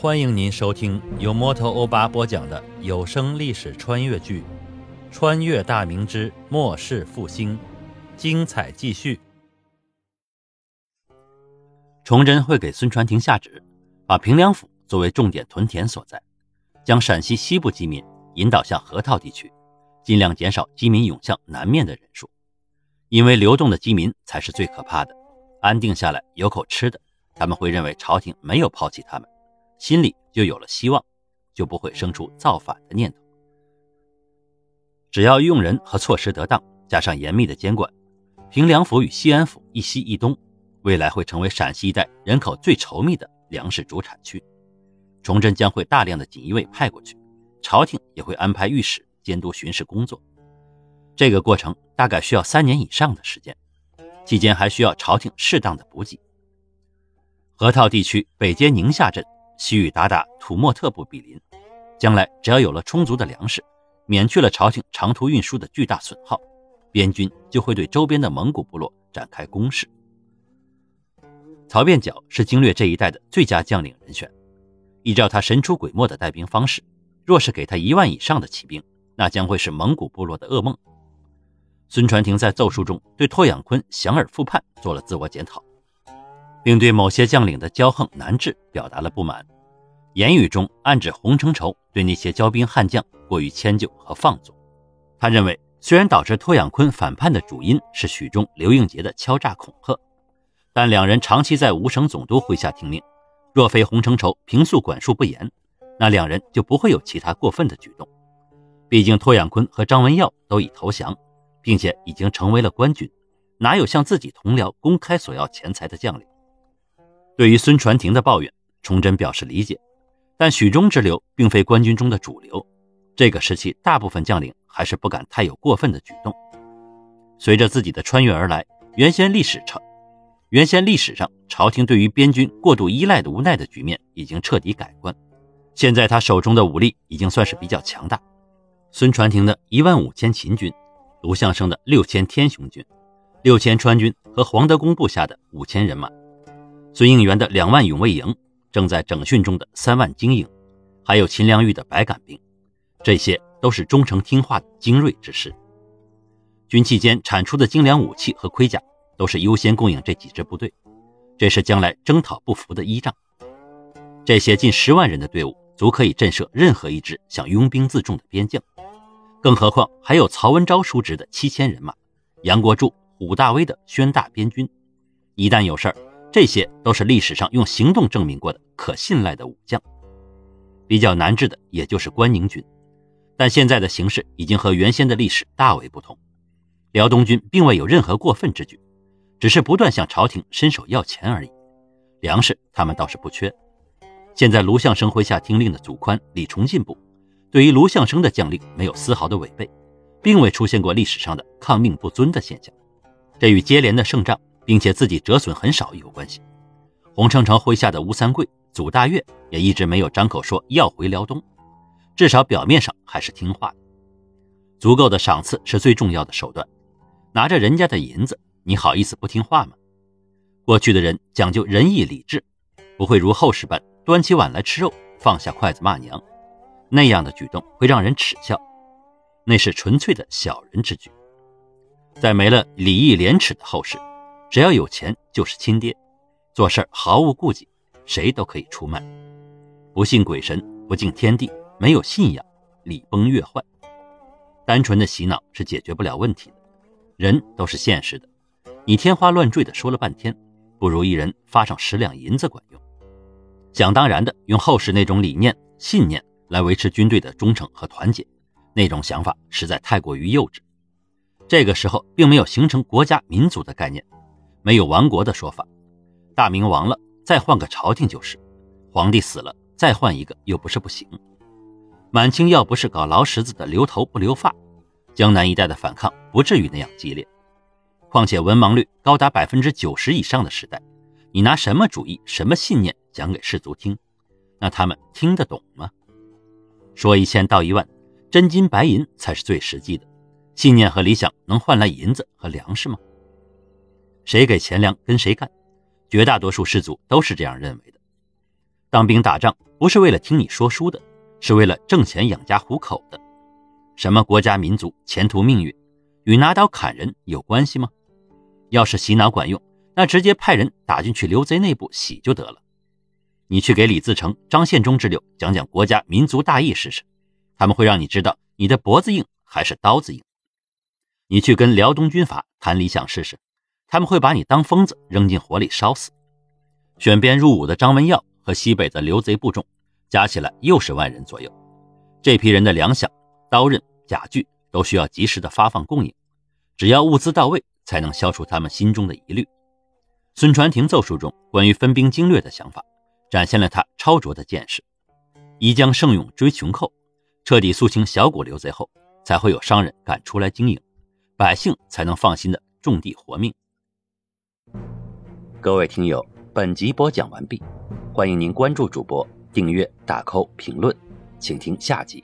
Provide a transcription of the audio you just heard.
欢迎您收听由摩托欧巴播讲的有声历史穿越剧《穿越大明之末世复兴》，精彩继续。崇祯会给孙传庭下旨，把平凉府作为重点屯田所在，将陕西西部饥民引导向河套地区，尽量减少饥民涌向南面的人数，因为流动的饥民才是最可怕的。安定下来，有口吃的，他们会认为朝廷没有抛弃他们，心里就有了希望，就不会生出造反的念头。只要用人和措施得当，加上严密的监管，平凉府与西安府一西一东，未来会成为陕西一带人口最稠密的粮食主产区。崇祯将会大量的锦衣卫派过去，朝廷也会安排御史监督巡视工作。这个过程大概需要三年以上的时间。期间还需要朝廷适当的补给。河套地区北接宁夏镇，西域鞑靼、土默特部比邻，将来只要有了充足的粮食，免去了朝廷长途运输的巨大损耗，边军就会对周边的蒙古部落展开攻势。曹变脚是经略这一带的最佳将领人选，依照他神出鬼没的带兵方式，若是给他一万以上的骑兵，那将会是蒙古部落的噩梦。孙传庭在奏书中对拓养坤降而复叛做了自我检讨，并对某些将领的骄横难治表达了不满，言语中暗指洪承畴对那些骄兵悍将过于迁就和放纵。他认为，虽然导致托养坤反叛的主因是许中、刘应杰的敲诈恐吓，但两人长期在五省总督麾下听命，若非洪承畴平素管束不严，那两人就不会有其他过分的举动。毕竟，托养坤和张文耀都已投降。并且已经成为了官军，哪有向自己同僚公开索要钱财的将领？对于孙传庭的抱怨，崇祯表示理解，但许中之流并非官军中的主流，这个时期大部分将领还是不敢太有过分的举动。随着自己的穿越而来，原先历史上，原先历史上朝廷对于边军过度依赖的无奈的局面已经彻底改观，现在他手中的武力已经算是比较强大。孙传庭的一万五千秦军。卢象升的六千天雄军、六千川军和黄德功部下的五千人马，孙应元的两万勇卫营，正在整训中的三万精英，还有秦良玉的百杆兵，这些都是忠诚听话的精锐之师。军期间产出的精良武器和盔甲，都是优先供应这几支部队，这是将来征讨不服的依仗。这些近十万人的队伍，足可以震慑任何一支想拥兵自重的边将。更何况还有曹文昭叔侄的七千人马，杨国柱、虎大威的宣大边军，一旦有事儿，这些都是历史上用行动证明过的可信赖的武将。比较难治的也就是关宁军，但现在的形势已经和原先的历史大为不同。辽东军并未有任何过分之举，只是不断向朝廷伸手要钱而已。粮食他们倒是不缺。现在卢象升麾下听令的祖宽、李崇进部。对于卢象升的将令没有丝毫的违背，并未出现过历史上的抗命不尊的现象，这与接连的胜仗并且自己折损很少有关系。洪承畴麾下的吴三桂、祖大岳也一直没有张口说要回辽东，至少表面上还是听话的。足够的赏赐是最重要的手段，拿着人家的银子，你好意思不听话吗？过去的人讲究仁义礼智，不会如后世般端起碗来吃肉，放下筷子骂娘。那样的举动会让人耻笑，那是纯粹的小人之举。在没了礼义廉耻的后世，只要有钱就是亲爹，做事毫无顾忌，谁都可以出卖。不信鬼神，不敬天地，没有信仰，礼崩乐坏。单纯的洗脑是解决不了问题的。人都是现实的，你天花乱坠的说了半天，不如一人发上十两银子管用。想当然的用后世那种理念信念。来维持军队的忠诚和团结，那种想法实在太过于幼稚。这个时候并没有形成国家民族的概念，没有亡国的说法。大明亡了，再换个朝廷就是；皇帝死了，再换一个又不是不行。满清要不是搞劳什子的留头不留发，江南一带的反抗不至于那样激烈。况且文盲率高达百分之九十以上的时代，你拿什么主义、什么信念讲给士卒听？那他们听得懂吗？说一千道一万，真金白银才是最实际的。信念和理想能换来银子和粮食吗？谁给钱粮跟谁干，绝大多数士族都是这样认为的。当兵打仗不是为了听你说书的，是为了挣钱养家糊口的。什么国家民族、前途命运，与拿刀砍人有关系吗？要是洗脑管用，那直接派人打进去刘贼内部洗就得了。你去给李自成、张献忠之流讲讲国家民族大义试试，他们会让你知道你的脖子硬还是刀子硬。你去跟辽东军阀谈理想试试，他们会把你当疯子扔进火里烧死。选边入伍的张文耀和西北的刘贼部众，加起来又是万人左右。这批人的粮饷、刀刃、甲具都需要及时的发放供应，只要物资到位，才能消除他们心中的疑虑。孙传庭奏书中关于分兵经略的想法。展现了他超卓的见识。宜将胜勇追穷寇，彻底肃清小股刘贼后，才会有商人敢出来经营，百姓才能放心的种地活命。各位听友，本集播讲完毕，欢迎您关注主播，订阅、打 call、评论，请听下集。